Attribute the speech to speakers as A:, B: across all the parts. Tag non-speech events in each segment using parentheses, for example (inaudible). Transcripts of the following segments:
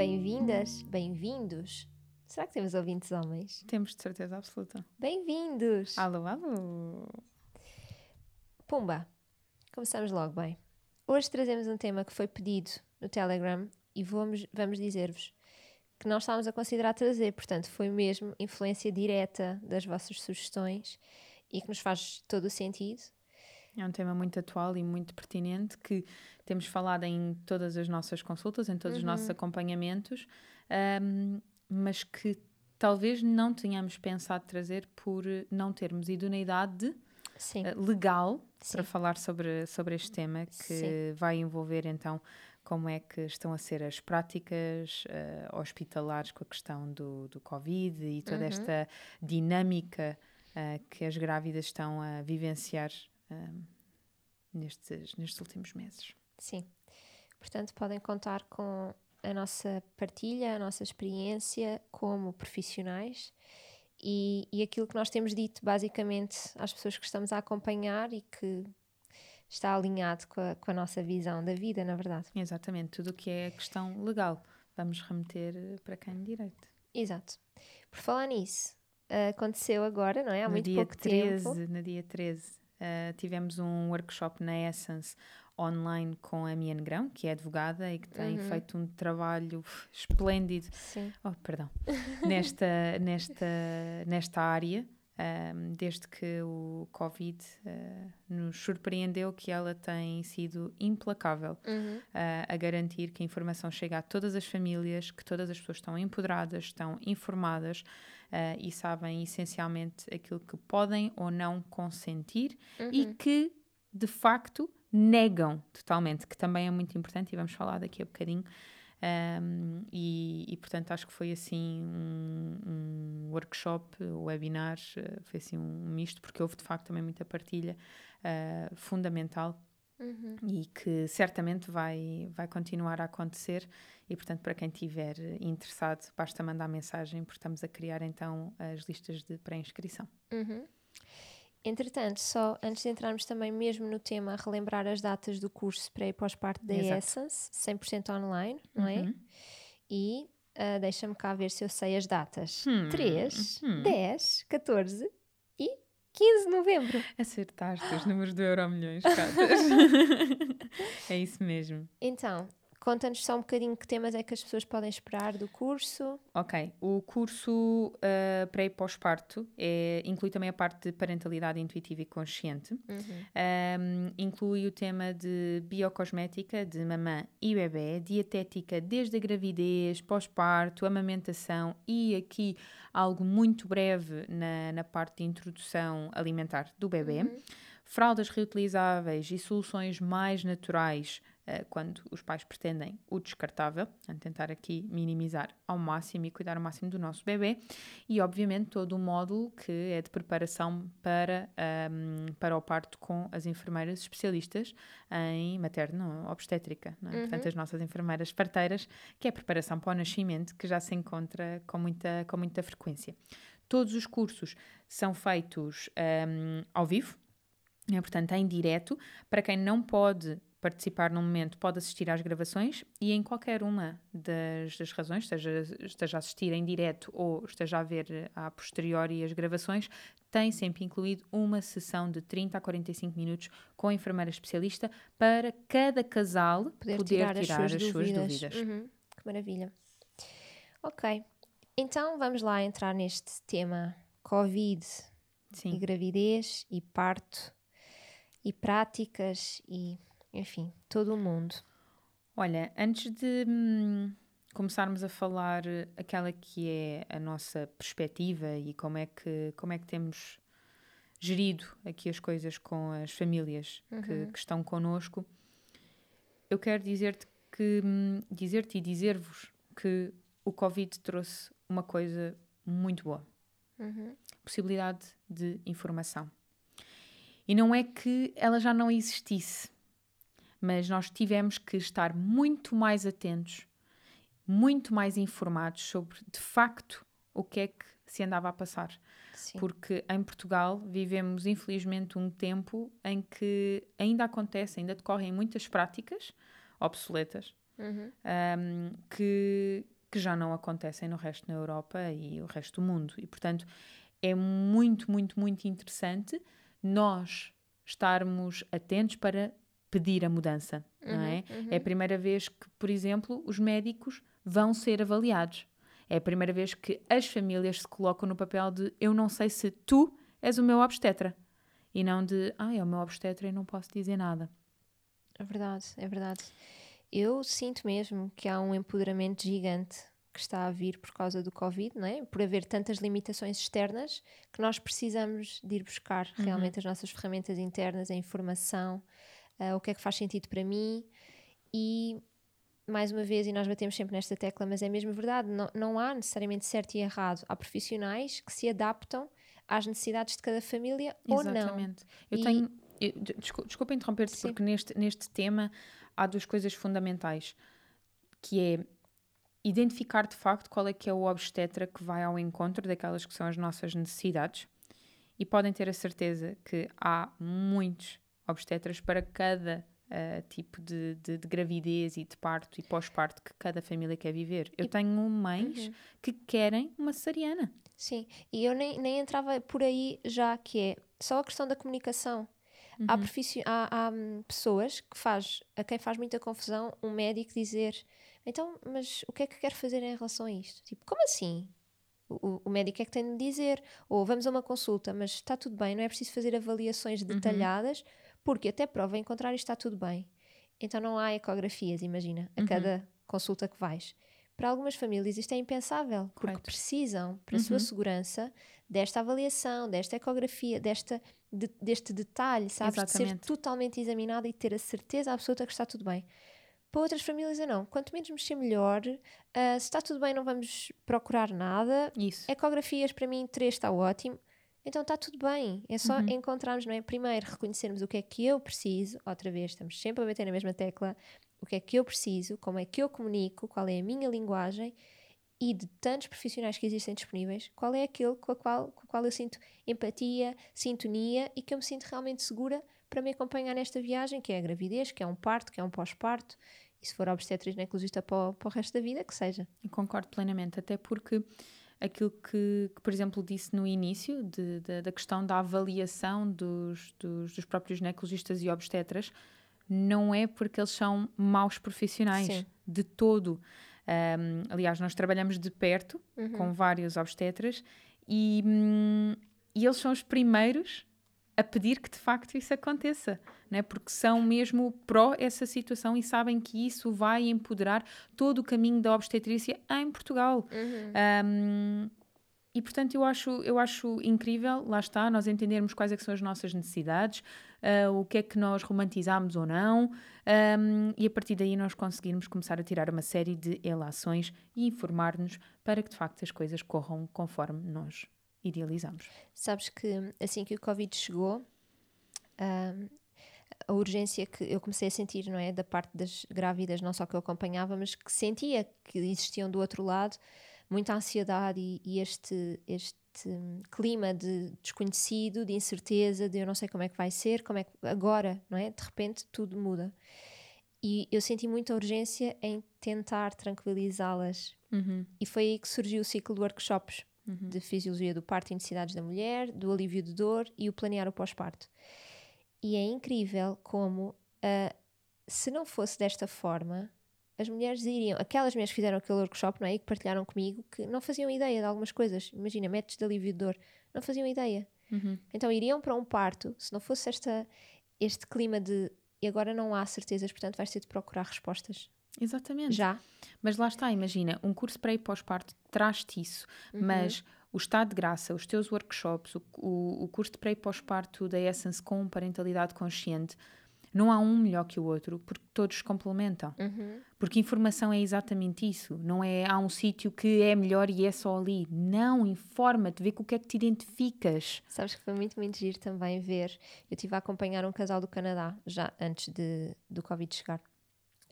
A: Bem-vindas, bem-vindos. Será que temos ouvintes homens?
B: Temos de certeza absoluta.
A: Bem-vindos!
B: Alô, alô!
A: Pumba! Começamos logo bem. Hoje trazemos um tema que foi pedido no Telegram e vamos, vamos dizer-vos que não estávamos a considerar trazer, portanto, foi mesmo influência direta das vossas sugestões e que nos faz todo o sentido.
B: É um tema muito atual e muito pertinente que temos falado em todas as nossas consultas, em todos uhum. os nossos uhum. acompanhamentos, um, mas que talvez não tenhamos pensado trazer por não termos idoneidade uh, legal Sim. para falar sobre, sobre este tema que Sim. vai envolver então como é que estão a ser as práticas uh, hospitalares com a questão do, do Covid e toda uhum. esta dinâmica uh, que as grávidas estão a vivenciar nestes, nestes últimos meses.
A: Sim. Portanto, podem contar com a nossa partilha, a nossa experiência como profissionais e, e aquilo que nós temos dito basicamente às pessoas que estamos a acompanhar e que está alinhado com a, com a nossa visão da vida, na verdade.
B: Exatamente, tudo o que é questão legal, vamos remeter eh, para quem de direito.
A: Exato. Por falar nisso, aconteceu agora, não é? Há
B: no
A: muito pouco
B: 13,
A: tempo.
B: No dia 13, uh, eh, tivemos um workshop na Essence online com a Mia Negrão, que é advogada e que tem uhum. feito um trabalho esplêndido.
A: Sim.
B: Oh, perdão. (laughs) nesta, nesta, nesta área um, desde que o Covid uh, nos surpreendeu que ela tem sido implacável
A: uhum.
B: uh, a garantir que a informação chega a todas as famílias, que todas as pessoas estão empoderadas, estão informadas uh, e sabem essencialmente aquilo que podem ou não consentir
A: uhum.
B: e que, de facto, negam totalmente, que também é muito importante e vamos falar daqui a bocadinho. Um, e, e, portanto acho que foi assim um, um workshop, webinar, uh, foi assim um misto, porque houve de facto também muita partilha uh, fundamental
A: uhum.
B: e que certamente vai, vai continuar a acontecer. E portanto, para quem estiver interessado, basta mandar mensagem, porque estamos a criar então as listas de pré-inscrição.
A: Uhum. Entretanto, só antes de entrarmos também mesmo no tema, relembrar as datas do curso pré e pós-parto da Exato. Essence, 100% online, não é?
B: uhum.
A: E uh, deixa-me cá ver se eu sei as datas.
B: Hum.
A: 3, hum. 10, 14 e 15 de novembro.
B: Acertaste os números do Euro Milhões, (laughs) (laughs) É isso mesmo.
A: Então, Conta-nos só um bocadinho que temas é que as pessoas podem esperar do curso.
B: Ok, o curso uh, pré e pós-parto é, inclui também a parte de parentalidade intuitiva e consciente.
A: Uhum.
B: Um, inclui o tema de biocosmética de mamã e bebê, dietética desde a gravidez, pós-parto, amamentação e aqui algo muito breve na, na parte de introdução alimentar do bebê. Uhum. Fraldas reutilizáveis e soluções mais naturais quando os pais pretendem o descartável, a tentar aqui minimizar ao máximo e cuidar ao máximo do nosso bebê, e obviamente todo o módulo que é de preparação para, um, ehm, para o parto com as enfermeiras especialistas em materno-obstétrica, é?
A: uhum.
B: portanto as nossas enfermeiras parteiras, que é a preparação para o nascimento, que já se encontra com muita, com muita frequência. Todos os cursos são feitos um, ehm, ao vivo, é, portanto, em direto. Para quem não pode participar no momento pode assistir às gravações e em qualquer uma das, das razões, esteja, esteja a assistir em direto ou esteja a ver a posteriori as gravações, tem sempre incluído uma sessão de 30 a 45 minutos com a enfermeira especialista para cada casal
A: poder,
B: poder
A: tirar,
B: tirar,
A: as,
B: as
A: suas,
B: suas
A: dúvidas.
B: dúvidas.
A: Uhum. Que maravilha. Ok, então vamos lá entrar neste tema Covid
B: Sim.
A: e gravidez e parto e práticas e enfim, todo o mundo.
B: Olha, antes de hum, começarmos a falar aquela que é a nossa perspectiva e como é que, como é que temos gerido aqui as coisas com as famílias uhum. que, que, estão connosco, eu quero dizer-te que hum, dizer-te e dizer-vos que o Covid trouxe uma coisa muito boa. Uhum. Possibilidade de informação. E não é que ela já não existisse, mas nós tivemos que estar muito mais atentos, muito mais informados sobre, de facto, o que é que se andava a passar. Sim. Porque em Portugal vivemos, infelizmente, um tempo em que ainda acontece, ainda decorrem muitas práticas obsoletas uhum. um, que, que já não acontecem no resto da Europa e o resto do mundo. E, portanto, é muito, muito, muito interessante nós estarmos atentos para pedir a mudança, uhum, não é? Uhum. É a primeira vez que, por exemplo, os médicos vão ser avaliados. É a primeira vez que as famílias se colocam no papel de eu não sei se tu és o meu obstetra. E não de, ah, é o meu obstetra e não posso dizer nada.
A: É verdade, é verdade. Eu sinto mesmo que há um empoderamento gigante que está a vir por causa do Covid, não é? Por haver tantas limitações externas que nós precisamos de ir buscar uhum. realmente as nossas ferramentas internas, a informação, uh, o que é que faz sentido para mim e mais uma vez, e nós batemos sempre nesta tecla, mas é mesmo verdade, não, não há necessariamente certo e errado. Há profissionais que se adaptam às necessidades de cada família Exatamente. ou não. Exatamente.
B: Eu e... tenho. Eu, desculpa, desculpa interromper-te, porque neste, neste tema há duas coisas fundamentais, que é identificar de facto qual é que é o obstetra que vai ao encontro daquelas que são as nossas necessidades e podem ter a certeza que há muitos obstetras para cada uh, tipo de, de, de, gravidez e de parto e pós-parto que cada família quer viver. Eu e... tenho mães uhum. que querem uma cesariana.
A: Sim, e eu nem, nem entrava por aí já que é só a questão da comunicação. Uhum. Há, há, há hum, pessoas que faz, a quem faz muita confusão um médico dizer então, mas o que é que quer fazer em relação a isto? Tipo, como assim? O, o, médico é que tem de dizer, ou vamos a uma consulta, mas está tudo bem, não é preciso fazer avaliações uhum. detalhadas, uhum. Porque até prova em contrário está tudo bem. Então não há ecografias, imagina, a uhum. cada consulta que vais. Para algumas famílias isto é impensável, porque Correto. precisam, para a sua uhum. segurança, desta avaliação, desta ecografia, desta, de, deste detalhe, sabes? De ser totalmente examinada e ter a certeza absoluta que está tudo bem. Para outras famílias é não. Quanto menos mexer, melhor. Uh, se está tudo bem, não vamos procurar nada. Isso. Ecografias, para mim, três está ótimo. Então está tudo bem. É só uhum. encontrarmos, não é? Primeiro, reconhecermos o que é que eu preciso. Outra vez, estamos sempre a bater na mesma tecla. O que é que eu preciso, como é que eu comunico, qual é a minha linguagem e de tantos profissionais que existem disponíveis, qual é aquele com, a qual, com o qual eu sinto empatia, sintonia e que eu me sinto realmente segura para me acompanhar nesta viagem, que é a gravidez, que é um parto, que é um pós-parto, e se for obstetra e ginecologista para, para o resto da vida, que seja.
B: Eu concordo plenamente, até porque aquilo que, que por exemplo, disse no início, de, de, da questão da avaliação dos, dos, dos, próprios ginecologistas e obstetras, não é porque eles são maus profissionais, Sim. de todo. Um, aliás, nós trabalhamos de perto uhum. com vários obstetras e, hum, e eles são os primeiros a pedir que de facto isso aconteça, né? porque são mesmo pró essa situação e sabem que isso vai empoderar todo o caminho da obstetrícia em Portugal. Uhum. Um, e portanto eu acho, eu acho incrível, lá está, nós entendermos quais é são as nossas necessidades, uh, o que é que nós romantizamos ou não, um, e a partir daí nós conseguirmos começar a tirar uma série de relações e informar-nos para que de facto as coisas corram conforme nós idealizamos.
A: Sabes que assim que o Covid chegou, a urgência que eu comecei a sentir, não é? Da parte das grávidas, não só que eu acompanhava, mas que sentia que existiam do outro lado muita ansiedade e, e este, este clima de desconhecido, de incerteza, de eu não sei como é que vai ser, como é que agora, não é? De repente tudo muda. E eu senti muita urgência em tentar tranquilizá-las. Uhum. E foi aí que surgiu o ciclo de workshops uhum. de fisiologia do parto e necessidades da mulher, do alívio de dor e o planear o pós-parto. E é incrível como, uh, se não fosse desta forma, as mulheres iriam, aquelas mulheres que fizeram aquele workshop, não é? E que partilharam comigo, que não faziam ideia de algumas coisas. Imagina, métodos de alívio de dor, não faziam ideia. Uhum. Então iriam para um parto, se não fosse esta, este clima de e agora não há certezas, portanto vais ter de procurar respostas.
B: Exatamente.
A: Já.
B: Mas lá está, imagina, um curso pré e pós-parto traz-te isso, uhum. mas o estado de graça, os teus workshops, o, o, o curso de pré e pós-parto da Essence com parentalidade consciente, não há um melhor que o outro, porque todos complementam.
A: Uhum.
B: Porque informação é exatamente isso. Não é há um sítio que é melhor e é só ali. Não, informa-te, vê com o que é que te identificas.
A: Sabes que foi muito, muito giro também ver. Eu estive a acompanhar um casal do Canadá, já antes de, do Covid chegar.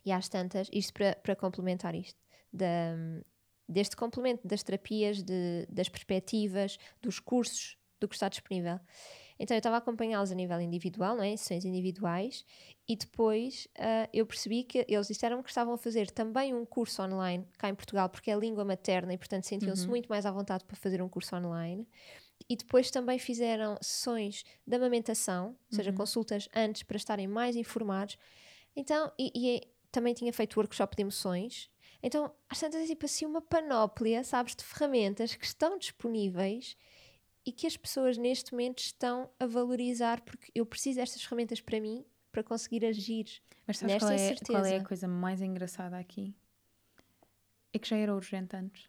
A: E às tantas, isto para, para complementar isto, da, deste complemento das terapias, de, das perspectivas, dos cursos, do que está disponível. Então eu estava a acompanhá-los a nível individual, não é? sessões individuais, e depois uh, eu percebi que eles disseram que estavam a fazer também um curso online cá em Portugal, porque é língua materna e portanto sentiam-se uhum. muito mais à vontade para fazer um curso online. E depois também fizeram sessões de amamentação, ou seja, uhum. consultas antes para estarem mais informados. Então, e, e é, também tinha feito workshop de emoções. Então, às tantas é tipo assim uma panóplia, sabes, de ferramentas que estão disponíveis e que as pessoas neste momento estão a valorizar porque eu preciso destas ferramentas para mim para conseguir agir.
B: Mas sabes qual é, qual é a coisa mais engraçada aqui? É que já era urgente antes.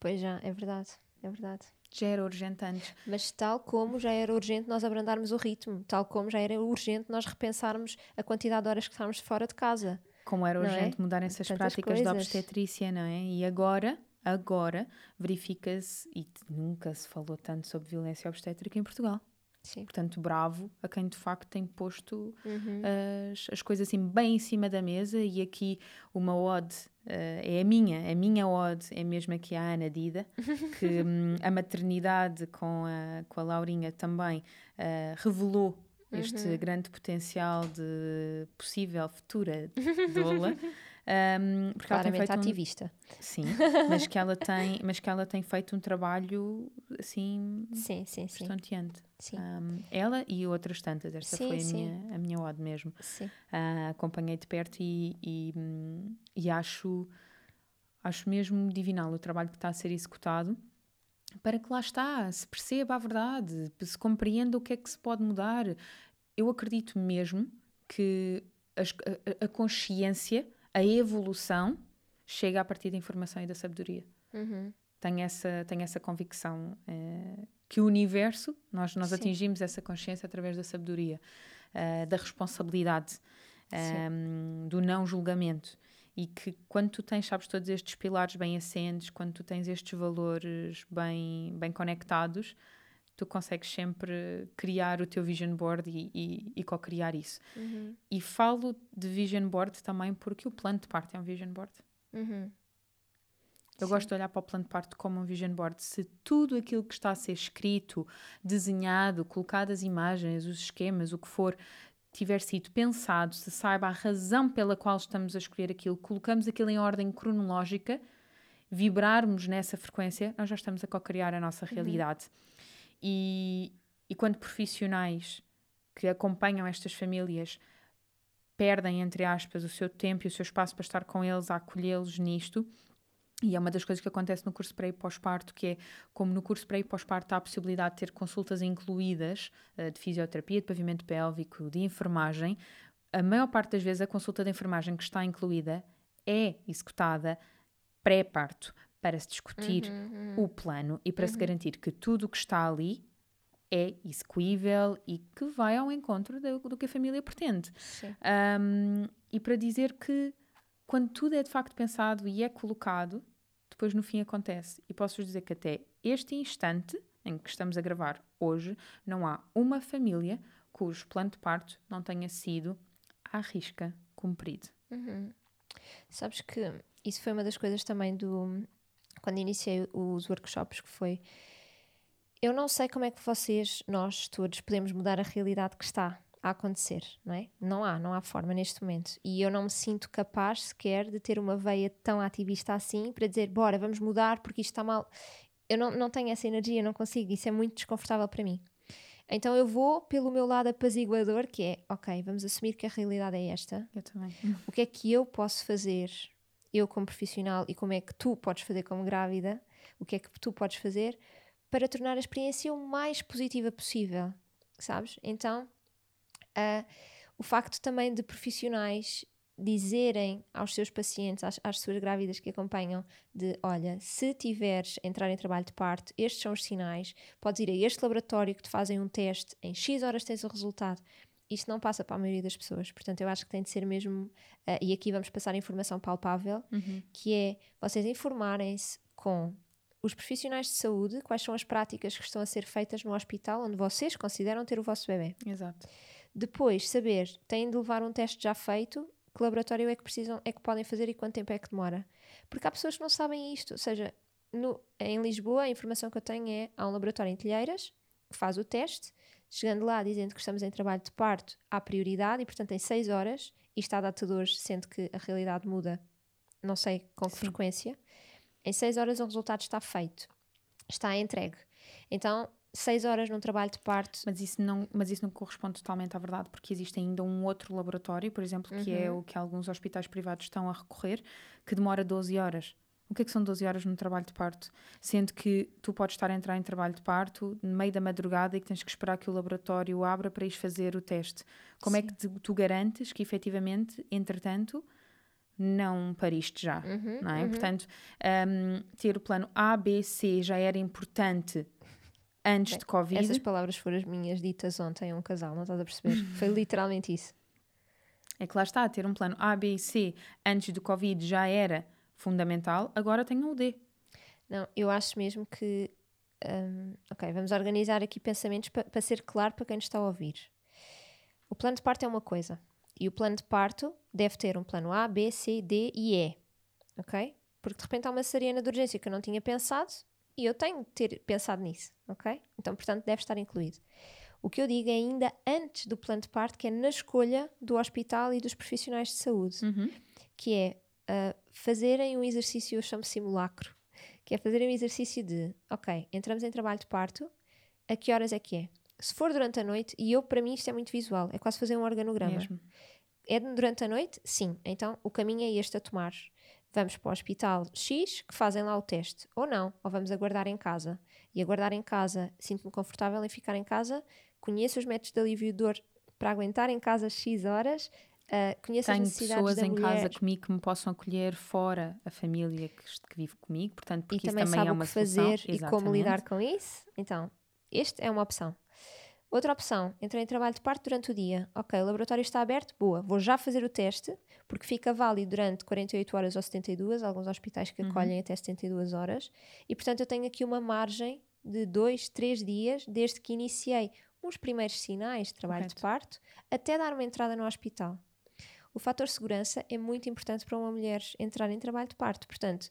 A: Pois já, é verdade, é verdade.
B: Já era urgente antes.
A: Mas tal como já era urgente nós abrandarmos o ritmo, tal como já era urgente nós repensarmos a quantidade de horas que estávamos fora de casa.
B: Como era urgente é? mudar essas Tantas práticas coisas. da obstetrícia, não é? E agora agora verifica-se, e nunca se falou tanto sobre violência obstétrica em Portugal.
A: Sim.
B: Portanto, bravo a quem de facto tem posto
A: uhum.
B: as, as coisas assim bem em cima da mesa. E aqui uma ode uh, é a minha, a minha ode é mesmo aqui a Ana Dida, que (laughs) um, a maternidade com a, com a Laurinha também uh, revelou este uhum. grande potencial de possível futura (laughs) doula. Um,
A: porque Claramente ela tem feito ativista.
B: Um... Sim, (laughs) mas que, ela tem, mas que ela tem feito um trabalho assim
A: sim, sim, sim.
B: estonteante. Sim. Um, ela e outras tantas, esta sim, foi a minha, a minha ode mesmo.
A: Sim.
B: Uh, acompanhei de perto e, e, e acho, acho mesmo divinal o trabalho que está a ser executado para que lá está, se perceba a verdade, se compreenda o que é que se pode mudar. Eu acredito mesmo que a, a consciência a evolução chega a partir da informação e da sabedoria.
A: Uhum.
B: Tenho, essa, tenho essa convicção uh, que o universo, nós, nós atingimos essa consciência através da sabedoria, uh, da responsabilidade, ehm, do não julgamento. E que quando tu tens, sabes, todos estes pilares bem assentes, quando tu tens estes valores bem, bem conectados, tu consegues sempre criar o teu vision board e, e, e co-criar isso.
A: Uhum.
B: E falo de vision board também porque o plano de parte é um vision board.
A: Uhum.
B: Eu Sim. gosto de olhar para o plano de parte como um vision board. Se tudo aquilo que está a ser escrito, desenhado, colocadas imagens, os esquemas, o que for, tiver sido pensado, se saiba a razão pela qual estamos a escolher aquilo, colocamos aquilo em ordem cronológica, vibrarmos nessa frequência, nós já estamos a co-criar a nossa uhum. realidade. Uhum. E, e quando profissionais que acompanham estas famílias perdem, entre aspas, o seu tempo e o seu espaço para estar com eles, a acolhê-los nisto, e é uma das coisas que acontece no curso pré e pós-parto, que é como no curso pré e pós-parto há a possibilidade de ter consultas incluídas uh, de fisioterapia, de pavimento pélvico, de enfermagem, a maior parte das vezes a consulta de enfermagem que está incluída é executada pré-parto para se discutir
A: uhum, uhum.
B: o plano e para
A: uhum.
B: se garantir que tudo o que está ali é execuível e que vai ao encontro do, do que a família pretende. Um, e para dizer que quando tudo é de facto pensado e é colocado, depois no fim acontece. E posso-vos dizer que até este instante em que estamos a gravar hoje, não há uma família cujo plano de parto não tenha sido à risca cumprido.
A: Uhum. Sabes que isso foi uma das coisas também do, quando iniciei os workshops, que foi. Eu não sei como é que vocês, nós todos, podemos mudar a realidade que está a acontecer, não é? Não há, não há forma neste momento. E eu não me sinto capaz sequer de ter uma veia tão ativista assim para dizer, bora, vamos mudar porque isto está mal. Eu não, não tenho essa energia, não consigo, isso é muito desconfortável para mim. Então eu vou pelo meu lado apaziguador, que é, ok, vamos assumir que a realidade é esta.
B: Eu também.
A: O que é que eu posso fazer eu como profissional e como é que tu podes fazer como grávida, o que é que tu podes fazer para tornar a experiência o mais positiva possível, sabes? Então, uh, o facto também de profissionais dizerem aos seus pacientes, às, às suas grávidas que acompanham, de olha, se tiveres entrar em trabalho de parto, estes são os sinais, podes ir a este laboratório que te fazem um teste, em X horas tens o resultado. Isto não passa para a maioria das pessoas, portanto, eu acho que tem de ser mesmo, uh, e aqui vamos passar informação palpável,
B: Uhum.
A: que é vocês informarem-se com os profissionais de saúde quais são as práticas que estão a ser feitas no hospital onde vocês consideram ter o vosso bebê.
B: Exato.
A: Depois, saber, têm de levar um teste já feito, que laboratório é que precisam, é que podem fazer e quanto tempo é que demora. Porque há pessoas que não sabem isto. Ou seja, no- em Lisboa, a informação que eu tenho é há um laboratório em Telheiras que faz o teste, chegando lá dizendo que estamos em trabalho de parto, há prioridade e, portanto, em 6 horas, e está a hoje, sendo que a realidade muda, não sei com que
B: Sim.
A: frequência, em 6 horas o resultado está feito, está entregue. Então, 6 horas num trabalho de parto
B: Mas isso, não, mas isso não corresponde totalmente à verdade, porque existe ainda um outro laboratório, por exemplo, que é
A: Uhum.
B: o que alguns hospitais privados estão a recorrer, que demora 12 horas. O que é que são 12 horas no trabalho de parto? Sendo que tu podes estar a entrar em trabalho de parto no meio da madrugada e que tens que esperar que o laboratório abra para ires fazer o teste. Como é que tu, tu garantes que efetivamente, entretanto, não pariste já?
A: Uhum,
B: não é?
A: uhum.
B: Portanto, hum, ter o plano A, B, C já era importante antes
A: Bem,
B: de Covid.
A: Essas palavras foram as minhas ditas ontem a um casal, não estás a perceber? (laughs) Foi literalmente isso.
B: É que lá está, ter um plano A, B e C antes do Covid já era fundamental, agora tenham o D.
A: Não, eu acho mesmo que. hum, ok, vamos organizar aqui pensamentos para ser claro para quem nos está a ouvir. O plano de parto é uma coisa. E o plano de parto deve ter um plano A, B, C, D e E. Ok? Porque de repente há uma cesariana de urgência que eu não tinha pensado e eu tenho de ter pensado nisso. Ok? Então, portanto, deve estar incluído. O que eu digo é ainda antes do plano de parto, que é na escolha do hospital e dos profissionais de saúde
B: Uhum.
A: que é ah, fazerem um exercício, eu chamo simulacro, que é fazerem um exercício de, ok, entramos em trabalho de parto, a que horas é que é? Se for durante a noite, e eu, para mim, isto é muito visual, é quase fazer um organograma.
B: Mesmo.
A: É durante a noite? Sim. Então o caminho é este a tomar. Vamos para o hospital X, que fazem lá o teste. Ou não, ou vamos aguardar em casa. E aguardar em casa, sinto-me confortável em ficar em casa, conheço os métodos de alívio de dor para aguentar em casa X horas, ah, conheço as
B: Tenho
A: necessidades
B: pessoas
A: da
B: em
A: mulher.
B: casa comigo que me possam acolher fora a família que, que vive comigo, portanto,
A: e
B: porque isso
A: também
B: também
A: sabe
B: é
A: o
B: uma
A: que fazer
B: solução.
A: e como
B: Exatamente.
A: lidar com isso. Então, este é uma opção. Outra opção, entrei em trabalho de parto durante o dia. Ok, o laboratório está aberto, boa, vou já fazer o teste, porque fica válido durante 48 horas ou 72, alguns hospitais
B: Uhum.
A: que acolhem até 72 horas, e portanto eu tenho aqui uma margem de 2, 3 dias desde que iniciei uns primeiros sinais de trabalho de
B: Correto.
A: parto até dar uma entrada no hospital. O fator segurança é muito importante para uma mulher entrar em trabalho de parto. Portanto,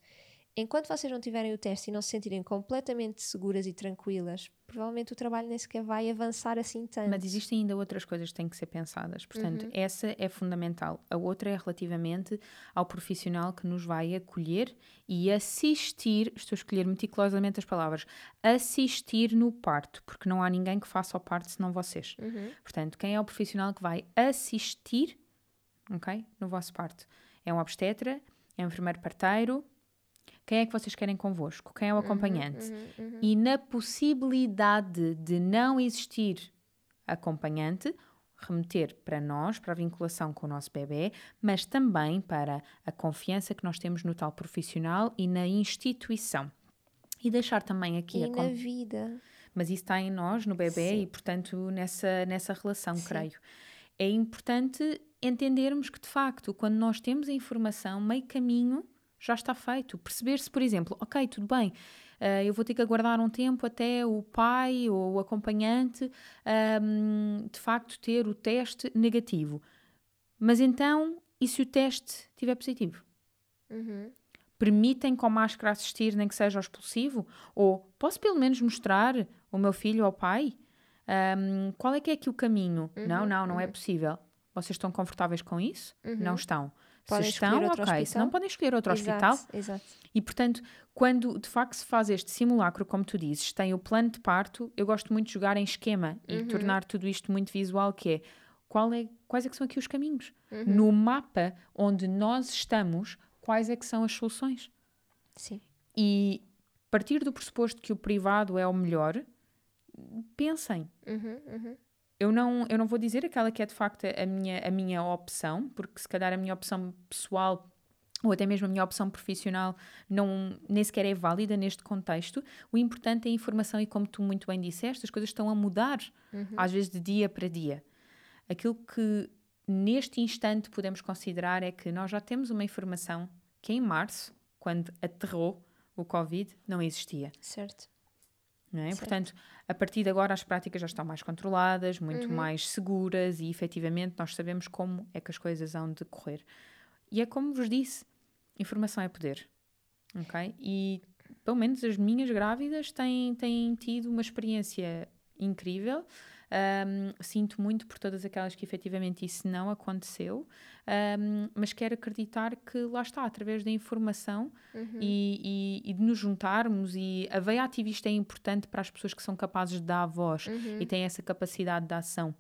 A: enquanto vocês não tiverem o teste e não se sentirem completamente seguras e tranquilas, provavelmente o trabalho nem sequer vai avançar assim tanto.
B: Mas existem ainda outras coisas que têm que ser pensadas. Portanto,
A: Uhum.
B: essa é fundamental. A outra é relativamente ao profissional que nos vai acolher e assistir. Estou a escolher meticulosamente as palavras. Assistir no parto, porque não há ninguém que faça o parto senão vocês.
A: Uhum.
B: Portanto, quem é o profissional que vai assistir ok, no vosso parto? É um obstetra? É um enfermeiro parteiro? Quem é que vocês querem convosco? Quem é o acompanhante?
A: Uhum, uhum.
B: E na possibilidade de não existir acompanhante, remeter para nós, para a vinculação com o nosso bebê, mas também para a confiança que nós temos no tal profissional e na instituição. E deixar também aqui
A: E
B: a
A: na vida.
B: mas isso está em nós, no bebê,
A: Sim.
B: e portanto nessa, nessa relação,
A: Sim.
B: creio. É importante entendermos que, de facto, quando nós temos a informação, meio caminho já está feito. Perceber-se, por exemplo, ok, tudo bem, eh, eu vou ter que aguardar um tempo até o pai ou o acompanhante ahm, de facto ter o teste negativo. Mas então, e se o teste estiver positivo?
A: Uhum.
B: permitem com máscara assistir, nem que seja ao expulsivo? Ou posso pelo menos mostrar o meu filho ao pai? Ahm, qual é que é aqui o caminho? não, não, não é possível. Vocês estão confortáveis com isso? Não estão.
A: Podem
B: se estão, ok. Se
A: hospital?
B: não, podem escolher outro
A: exato,
B: hospital.
A: Exato.
B: E, portanto, quando de facto se faz este simulacro, como tu dizes, tem o plano de parto, eu gosto muito de jogar em esquema e
A: Uhum.
B: tornar tudo isto muito visual, que é, qual é quais é que são aqui os caminhos?
A: Uhum.
B: No mapa onde nós estamos, quais é que são as soluções?
A: Sim.
B: E partir do pressuposto que o privado é o melhor, pensem.
A: Uhum, uhum.
B: Eu não, eu não vou dizer aquela que é de facto a minha, a minha opção, porque se calhar a minha opção pessoal ou até mesmo a minha opção profissional não nem sequer é válida neste contexto. O importante é a informação e como tu muito bem disseste, as coisas estão a mudar, uhum. às vezes de dia para dia. Aquilo que neste instante podemos considerar é que nós já temos uma informação que em março, quando aterrou o Covid, não existia.
A: Certo.
B: Não é? Portanto, a partir de agora as práticas já estão mais controladas, muito uhum. mais seguras e efetivamente nós sabemos como é que as coisas vão decorrer. E é como vos disse, informação é poder. Ok? E pelo menos as minhas grávidas têm, têm tido uma experiência incrível. Um, sinto muito por todas aquelas que efetivamente isso não aconteceu, um, mas quero acreditar que lá está, através da informação uhum. e, e, e, de nos juntarmos. E a veia ativista é importante para as pessoas que são capazes de dar a voz uhum. e têm essa capacidade de ação.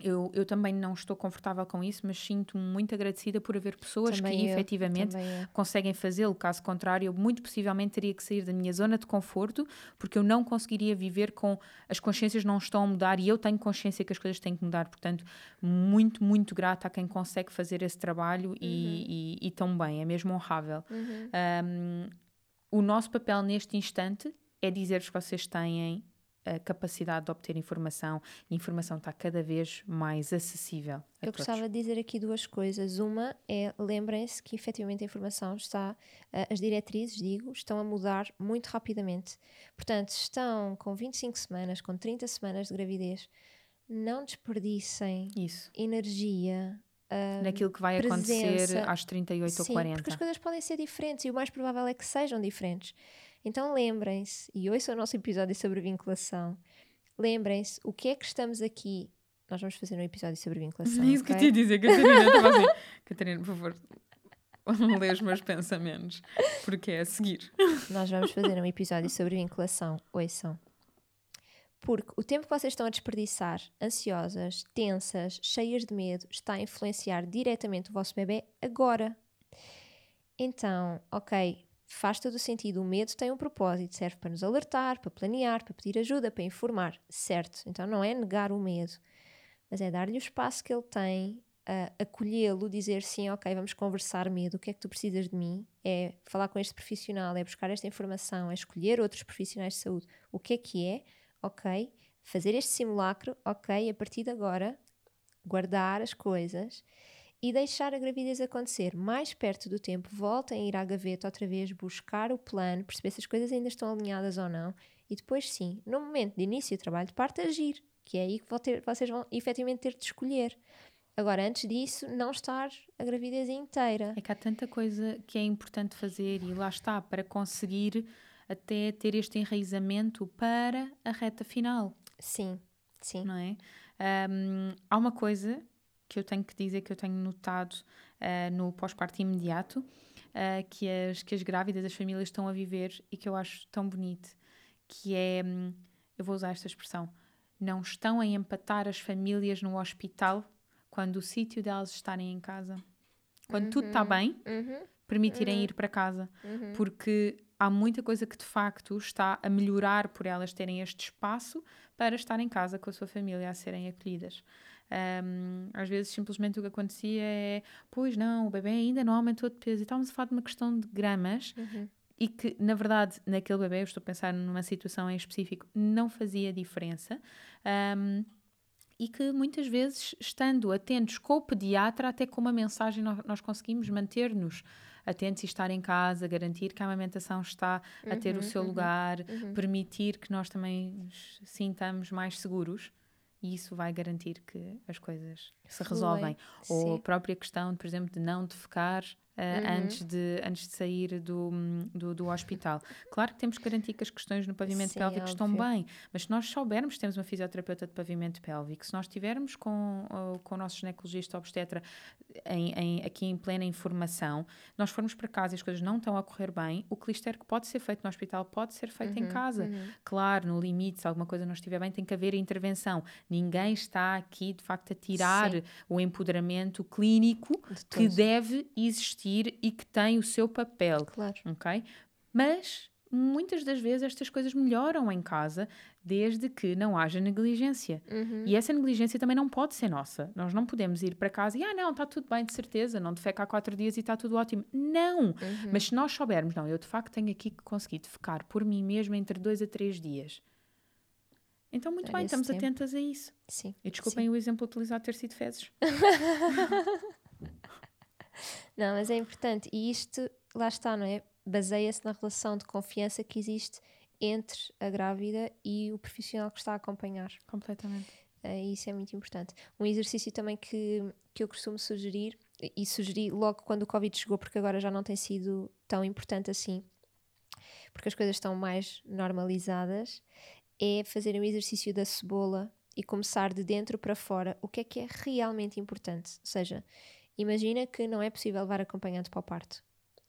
B: Eu, eu também não estou confortável com isso, mas sinto-me muito agradecida por haver pessoas também que eu, efetivamente conseguem fazê-lo. Caso contrário, eu muito possivelmente teria que sair da minha zona de conforto, porque eu não conseguiria viver com as consciências não estão a mudar e eu tenho consciência que as coisas têm que mudar. Portanto, muito, muito grata a quem consegue fazer esse trabalho uhum. e, e, e, tão bem, é mesmo honrável. Uhum. Um, o nosso papel neste instante é dizer-vos que vocês têm a capacidade de obter informação e informação está cada vez mais acessível.
A: Eu
B: todos.
A: gostava de dizer aqui duas coisas. Uma é, lembrem-se que efetivamente a informação está, uh, as diretrizes, digo, estão a mudar muito rapidamente. Portanto, estão com 25 semanas, com 30 semanas de gravidez, não desperdicem
B: Isso.
A: energia,
B: Uh, naquilo que vai presença. acontecer às 38
A: Sim,
B: ou 40.
A: Porque as coisas podem ser diferentes e o mais provável é que sejam diferentes. Então lembrem-se, e ouçam o nosso episódio sobre vinculação, lembrem-se o que é que estamos aqui. Nós vamos fazer um episódio sobre vinculação.
B: É isso okay? que eu te ia dizer, Catarina. assim, (laughs) Catarina, por favor, lê os meus pensamentos, porque é a seguir.
A: Nós vamos fazer um episódio sobre vinculação. Ouçam. Porque o tempo que vocês estão a desperdiçar, ansiosas, tensas, cheias de medo, está a influenciar diretamente o vosso bebê agora. Então, ok, faz todo o sentido. O medo tem um propósito, serve para nos alertar, para planear, para pedir ajuda, para informar, certo? Então não é negar o medo, mas é dar-lhe o espaço que ele tem, acolhê-lo, dizer sim, ok, vamos conversar, medo, o que é que tu precisas de mim? É falar com este profissional, é buscar esta informação, é escolher outros profissionais de saúde. O que é que é? Ok, fazer este simulacro, ok, a partir de agora, guardar as coisas e deixar a gravidez acontecer mais perto do tempo, voltem a ir à gaveta outra vez, buscar o plano, perceber se as coisas ainda estão alinhadas ou não, e depois sim, no momento de início do trabalho de parto, agir, que é aí que ter, vocês vão efetivamente ter de escolher. Agora, antes disso, não estar a gravidez inteira.
B: É que há tanta coisa que é importante fazer e lá está, para conseguir até ter este enraizamento para a reta final.
A: Sim, sim.
B: Não é? Um, há uma coisa que eu tenho que dizer que eu tenho notado uh, no pós-parto imediato, uh, que, as, que as grávidas, as famílias estão a viver e que eu acho tão bonito, que é, hum, eu vou usar esta expressão, não estão a empatar as famílias no hospital quando o sítio delas estarem em casa. Quando uhum, tudo está bem, uhum, permitirem uhum, ir para casa. Uhum. Porque há muita coisa que de facto está a melhorar por elas terem este espaço para estar em casa com a sua família, a serem acolhidas. Um, às vezes simplesmente o que acontecia é, pois não, o bebê ainda não aumentou de peso e estávamos a falar de uma questão de gramas uhum. e que, na verdade, naquele bebê, eu estou a pensar numa situação em específico, não fazia diferença. Um, e que muitas vezes, estando atentos com o pediatra, até com uma mensagem, nós, nós conseguimos manter-nos atentos e estar em casa, garantir que a amamentação está a ter uhum, o seu uhum, lugar, uhum. permitir que nós também nos sintamos mais seguros e isso vai garantir que as coisas se resolvem. Ou a própria questão, por exemplo, de não defecar uh, uhum. antes, de, antes de sair do, do, do, hospital. Claro que temos que garantir que as questões no pavimento Sim, pélvico óbvio. estão bem, mas se nós soubermos, temos uma fisioterapeuta de pavimento pélvico, se nós estivermos com, com o nosso ginecologista obstetra em, em, aqui em plena informação, nós formos para casa e as coisas não estão a correr bem, o clister que pode ser feito no hospital pode ser feito uhum, em casa. Uhum. Claro, no limite, se alguma coisa não estiver bem, tem que haver intervenção. Ninguém está aqui, de facto, a tirar Sim. o empoderamento clínico de que deve existir e que tem o seu papel.
A: Claro.
B: Ok? Mas muitas das vezes estas coisas melhoram em casa desde que não haja negligência.
A: Uhum.
B: E essa negligência também não pode ser nossa. Nós não podemos ir para casa e, ah, não, está tudo bem, de certeza, não defeca há quatro dias e está tudo ótimo. Não!
A: Uhum.
B: Mas se nós soubermos, não, eu de facto tenho aqui que conseguir defecar por mim mesma entre dois a três dias. Então, muito bem, estamos
A: tempo.
B: atentas a isso.
A: Sim.
B: E desculpem o exemplo utilizado ter sido fezes. (laughs)
A: Não, mas é importante. E isto, lá está, não é? Baseia-se na relação de confiança que existe entre a grávida e o profissional que está a acompanhar.
B: Completamente.
A: Eh, isso é muito importante. Um exercício também que, que eu costumo sugerir, e sugeri logo quando o Covid chegou, porque agora já não tem sido tão importante assim, porque as coisas estão mais normalizadas, é fazer um exercício da cebola e começar de dentro para fora o que é que é realmente importante. Ou seja, imagina que não é possível levar acompanhante para o parto.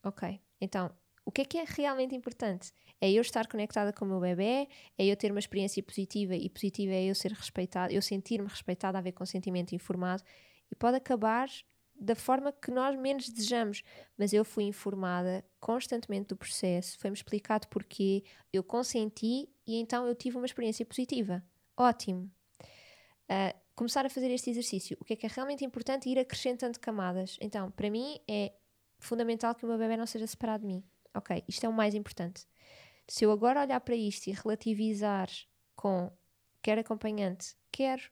A: Ok, então o que é que é realmente importante? É eu estar conectada com o meu bebê, é eu ter uma experiência positiva e positiva é eu ser respeitada, eu sentir-me respeitada, haver consentimento informado e pode acabar da forma que nós menos desejamos, mas eu fui informada constantemente do processo, foi-me explicado porquê, eu consenti e então eu tive uma experiência positiva. Ótimo. Ah, começar a fazer este exercício. O que é que é realmente importante? Ir acrescentando camadas. Então, para mim é fundamental que o meu bebê não seja separado de mim. Ok, isto é o mais importante. Se eu agora olhar para isto e relativizar com quer acompanhante, quero,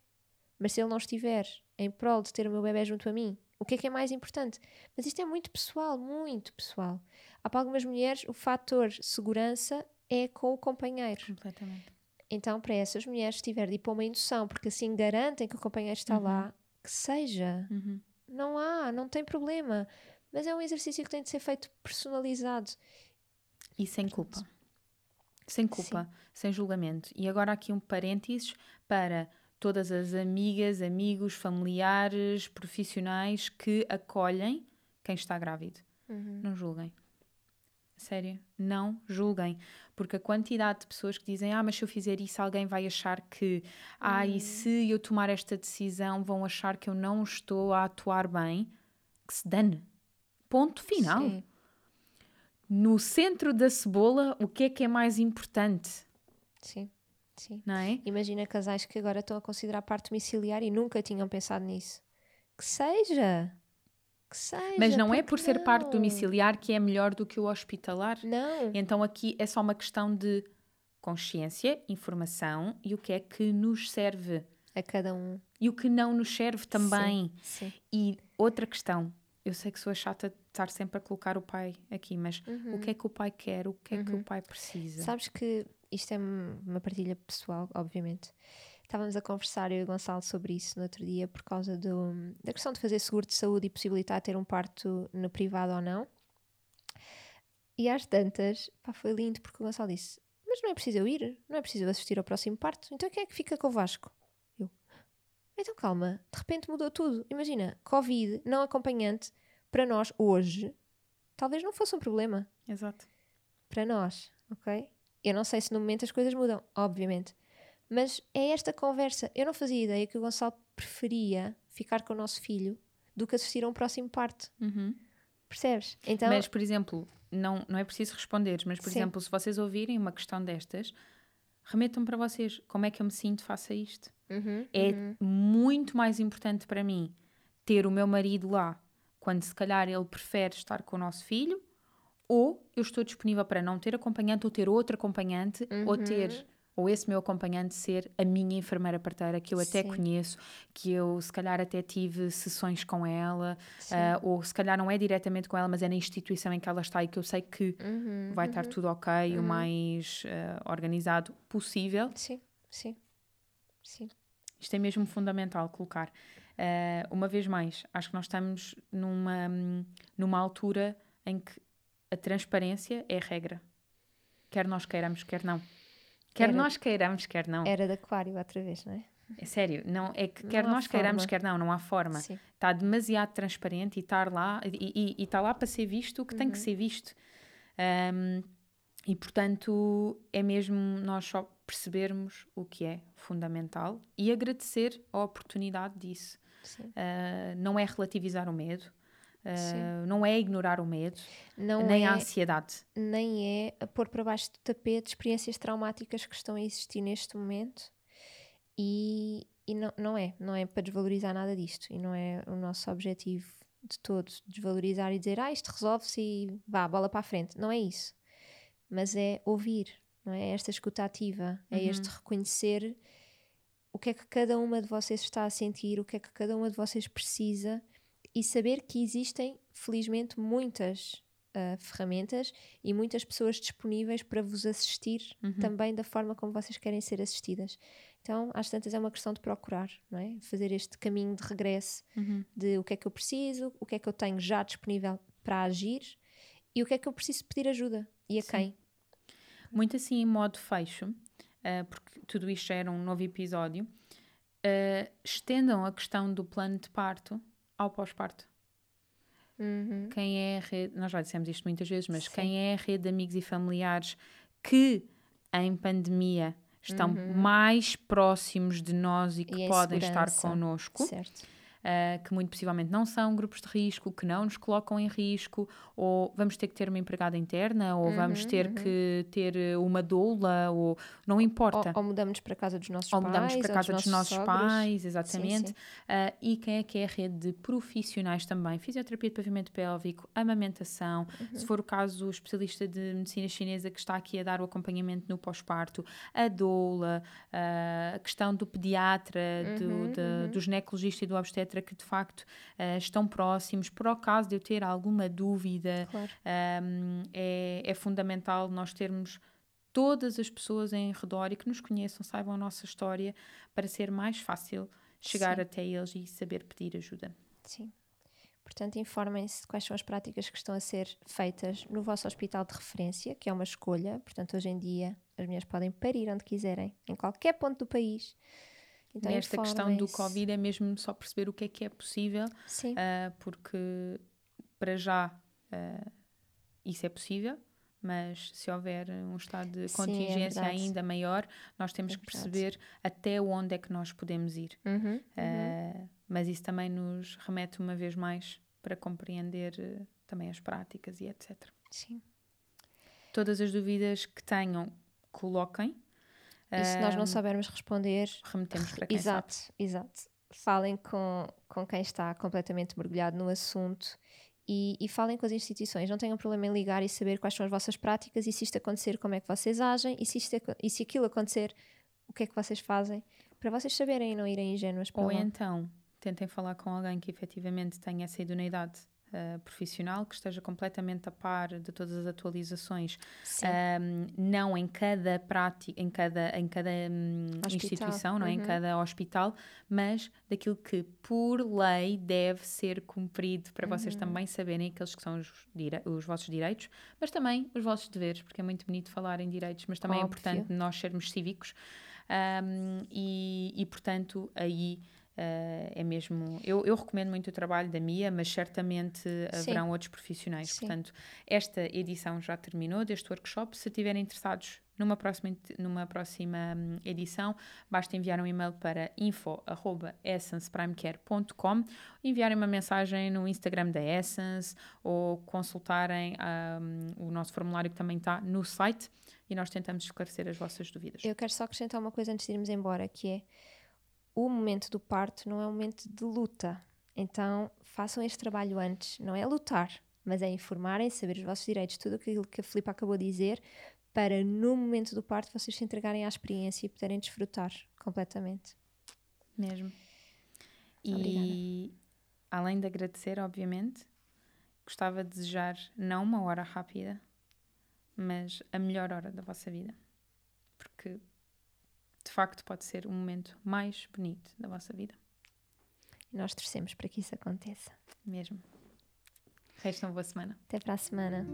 A: mas se ele não estiver em prol de ter o meu bebê junto a mim, o que é que é mais importante? Mas isto é muito pessoal, muito pessoal. Há para algumas mulheres o fator segurança é com o companheiro.
B: Completamente.
A: Então, para essas mulheres, se tiver de ir para uma indução, porque assim garantem que o companheiro está lá, que seja.
B: Uhum.
A: Não há, não tem problema. Mas é um exercício que tem de ser feito personalizado.
B: E sem culpa. Sem culpa, sem julgamento. E agora aqui um parênteses para todas as amigas, amigos, familiares, profissionais que acolhem quem está grávido. Não julguem. Sério, não julguem. Porque a quantidade de pessoas que dizem, ah, mas se eu fizer isso, alguém vai achar que, ah, e se eu tomar esta decisão, vão achar que eu não estou a atuar bem, que se dane. Ponto final.
A: Sim.
B: No centro da cebola, o que é que é mais importante?
A: Sim, sim.
B: Não é?
A: Imagina casais que agora estão a considerar parte domiciliar e nunca tinham pensado nisso. Que seja. Que seja.
B: Mas não é por ser parte
A: não?
B: domiciliar que é melhor do que o hospitalar.
A: Não.
B: Então aqui é só uma questão de consciência, informação e o que é que nos serve
A: A cada um.
B: e o que não nos serve também.
A: Sim.
B: E outra questão, eu sei que sou chata de estar sempre a colocar o pai aqui, mas o que é que o pai quer, o que é que o pai precisa?
A: Sabes que isto é um- uma partilha pessoal, obviamente. Estávamos a conversar, eu e o Gonçalo, sobre isso no outro dia, por causa do, da questão de fazer seguro de saúde e possibilitar ter um parto no privado ou não. E às tantas, pá, foi lindo, porque o Gonçalo disse: Mas não é preciso eu ir, não é preciso assistir ao próximo parto, então quem é que fica com o Vasco? Eu. Então calma, de repente mudou tudo. Imagina, Covid, não acompanhante, para nós hoje, talvez não fosse um problema
B: Exato.
A: para nós, ok? Eu não sei se no momento as coisas mudam, obviamente. Mas é esta conversa. Eu não fazia ideia que o Gonçalo preferia ficar com o nosso filho do que assistir a um próximo parto.
B: Uhum.
A: Percebes? Então,
B: Mas, por exemplo, não, não é preciso responderes, mas, por
A: Sim.
B: exemplo, se vocês ouvirem uma questão destas, remetam para vocês. Como é que eu me sinto face a isto?
A: Uhum,
B: É muito mais importante para mim ter o meu marido lá quando se calhar ele prefere estar com o nosso filho ou eu estou disponível para não ter acompanhante ou ter outro acompanhante ou
A: Uhum.
B: ter ou esse meu acompanhante ser a minha enfermeira parteira que eu até
A: Sim.
B: conheço, que eu se calhar até tive sessões com ela, ah, ou se calhar não é diretamente com ela, mas é na instituição em que ela está e que eu sei que
A: Uhum,
B: vai estar tudo ok, o mais ah, organizado possível.
A: Sim, sim, sim.
B: Isto é mesmo fundamental colocar. Eh, uma vez mais, acho que nós estamos numa, numa altura em que a transparência é a regra. Quer nós queiramos, quer não. Quer
A: Era-
B: nós queiramos, quer não.
A: Era de aquário outra vez, não é?
B: É sério, não, é que quer nós queiramos,
A: forma.
B: quer não, não há forma.
A: Sim.
B: Está demasiado transparente e estar lá e, e- e está lá para ser visto o que tem que ser visto. Um, e portanto é mesmo nós só percebermos o que é fundamental e agradecer a oportunidade disso. Uh, não é relativizar o medo, Uh, não é ignorar o medo,
A: Não
B: nem
A: é,
B: a ansiedade.
A: nem é pôr para baixo do tapete experiências traumáticas que estão a existir neste momento e, e não, não é, não é para desvalorizar nada disto e não é o nosso objetivo de todo desvalorizar e dizer ah, isto resolve-se e vá, bola para a frente. Não é isso. Mas é ouvir, não é? É esta escuta ativa, é
B: Uhum.
A: este reconhecer o que é que cada uma de vocês está a sentir, o que é que cada uma de vocês precisa e saber que existem, felizmente, muitas ah, ferramentas e muitas pessoas disponíveis para vos assistir
B: Uhum.
A: também da forma como vocês querem ser assistidas. Então, às tantas, é uma questão de procurar, não é? Fazer este caminho de regresso
B: Uhum.
A: de o que é que eu preciso, o que é que eu tenho já disponível para agir e o que é que eu preciso pedir ajuda e a
B: Sim.
A: quem.
B: Muito assim em modo fecho, uh, porque tudo isto era um novo episódio. uh, estendam a questão do plano de parto ao pós-parto.
A: Uhum.
B: Quem é a rede, nós já dissemos isto muitas vezes, mas
A: Sim.
B: quem é a rede de amigos e familiares que em pandemia estão mais próximos de nós e que
A: Uhum. E em
B: podem estar connosco,
A: Certo.
B: Uh, que muito possivelmente não são grupos de risco, que não nos colocam em risco, ou vamos ter que ter uma empregada interna, ou vamos
A: Uhum,
B: ter
A: uhum.
B: que ter uh, uma doula, ou não importa.
A: Ou, ou mudamos para a casa dos nossos
B: Ou
A: pais.
B: mudamos para
A: ou
B: casa dos nossos
A: sogros.
B: pais, exatamente.
A: sim.
B: Ah, e quem é que é a rede de profissionais também? Fisioterapia de pavimento pélvico, amamentação,
A: Uhum.
B: se for o caso, o especialista de medicina chinesa que está aqui a dar o acompanhamento no pós-parto, a doula, ah, a questão do pediatra, do,
A: Uhum,
B: da-
A: uhum.
B: do ginecologista e do obstetra que de facto ah, estão próximos. Por acaso de eu ter alguma dúvida,
A: Claro.
B: um, é, é fundamental nós termos todas as pessoas em redor e que nos conheçam, saibam a nossa história, para ser mais fácil chegar
A: Sim.
B: até eles e saber pedir ajuda.
A: Sim. Portanto, informem-se de quais são as práticas que estão a ser feitas no vosso hospital de referência, que é uma escolha. Portanto, hoje em dia, as mulheres podem parir onde quiserem, em qualquer ponto do país. Então,
B: Nesta questão do. Covid é mesmo só perceber o que é que é possível, ah, porque para já ah, isso é possível. Mas se houver um estado de
A: Sim, é
B: contingência
A: verdade.
B: ainda maior, nós temos
A: É
B: que perceber até onde é que nós podemos ir.
A: Uhum, uhum.
B: Uh, mas isso também nos remete uma vez mais para compreender uh, também as práticas e etc.
A: Sim.
B: Todas as dúvidas que tenham, coloquem.
A: E se nós não soubermos responder,
B: remetemos para quem
A: exato,
B: sabe.
A: exato. Falem com, com quem está completamente mergulhado no assunto e, e falem com as instituições. Não tenham problema em ligar e saber quais são as vossas práticas e se isto acontecer, como é que vocês agem e se, isto, e se aquilo acontecer, o que é que vocês fazem para vocês saberem e não irem ingênuas para
B: Ou
A: lá.
B: então, tentem falar com alguém que efetivamente tenha essa idoneidade uh, profissional, que esteja completamente a par de todas as atualizações um, não em cada prática, em cada, em cada
A: Hospital,
B: instituição, não é? em
A: uhum.
B: cada hospital, mas daquilo que por lei deve ser cumprido para
A: Uhum.
B: vocês também saberem aqueles que são os, os vossos direitos, mas também os vossos deveres, porque é muito bonito falar em direitos, mas também é
A: Óbvio.
B: importante nós sermos cívicos um, e, e, portanto, aí. Uh, é mesmo. Eu, eu recomendo muito o trabalho da Mia, mas certamente haverão outros profissionais.
A: Sim.
B: Portanto, esta edição já terminou deste workshop. Se estiverem interessados numa próxima, numa próxima hum, edição, basta enviar um e-mail para info.essenceprimecare.com, enviarem uma mensagem no Instagram da Essence ou consultarem hum, o nosso formulário que também está no site e nós tentamos esclarecer as vossas dúvidas.
A: Eu quero só acrescentar uma coisa antes de irmos embora, que é o momento do parto não é um momento de luta. Então façam este trabalho antes. Não é lutar, mas é informarem, saber os vossos direitos, tudo aquilo que a Filipe acabou de dizer, para no momento do parto vocês se entregarem à experiência e poderem desfrutar completamente.
B: Mesmo. E
A: Obrigada.
B: além de agradecer, obviamente, gostava de desejar não uma hora rápida, mas a melhor hora da vossa vida. Porque de facto pode ser o momento mais bonito da vossa vida.
A: E nós torcemos para que isso aconteça.
B: Mesmo. Resta uma boa semana.
A: Até para a semana.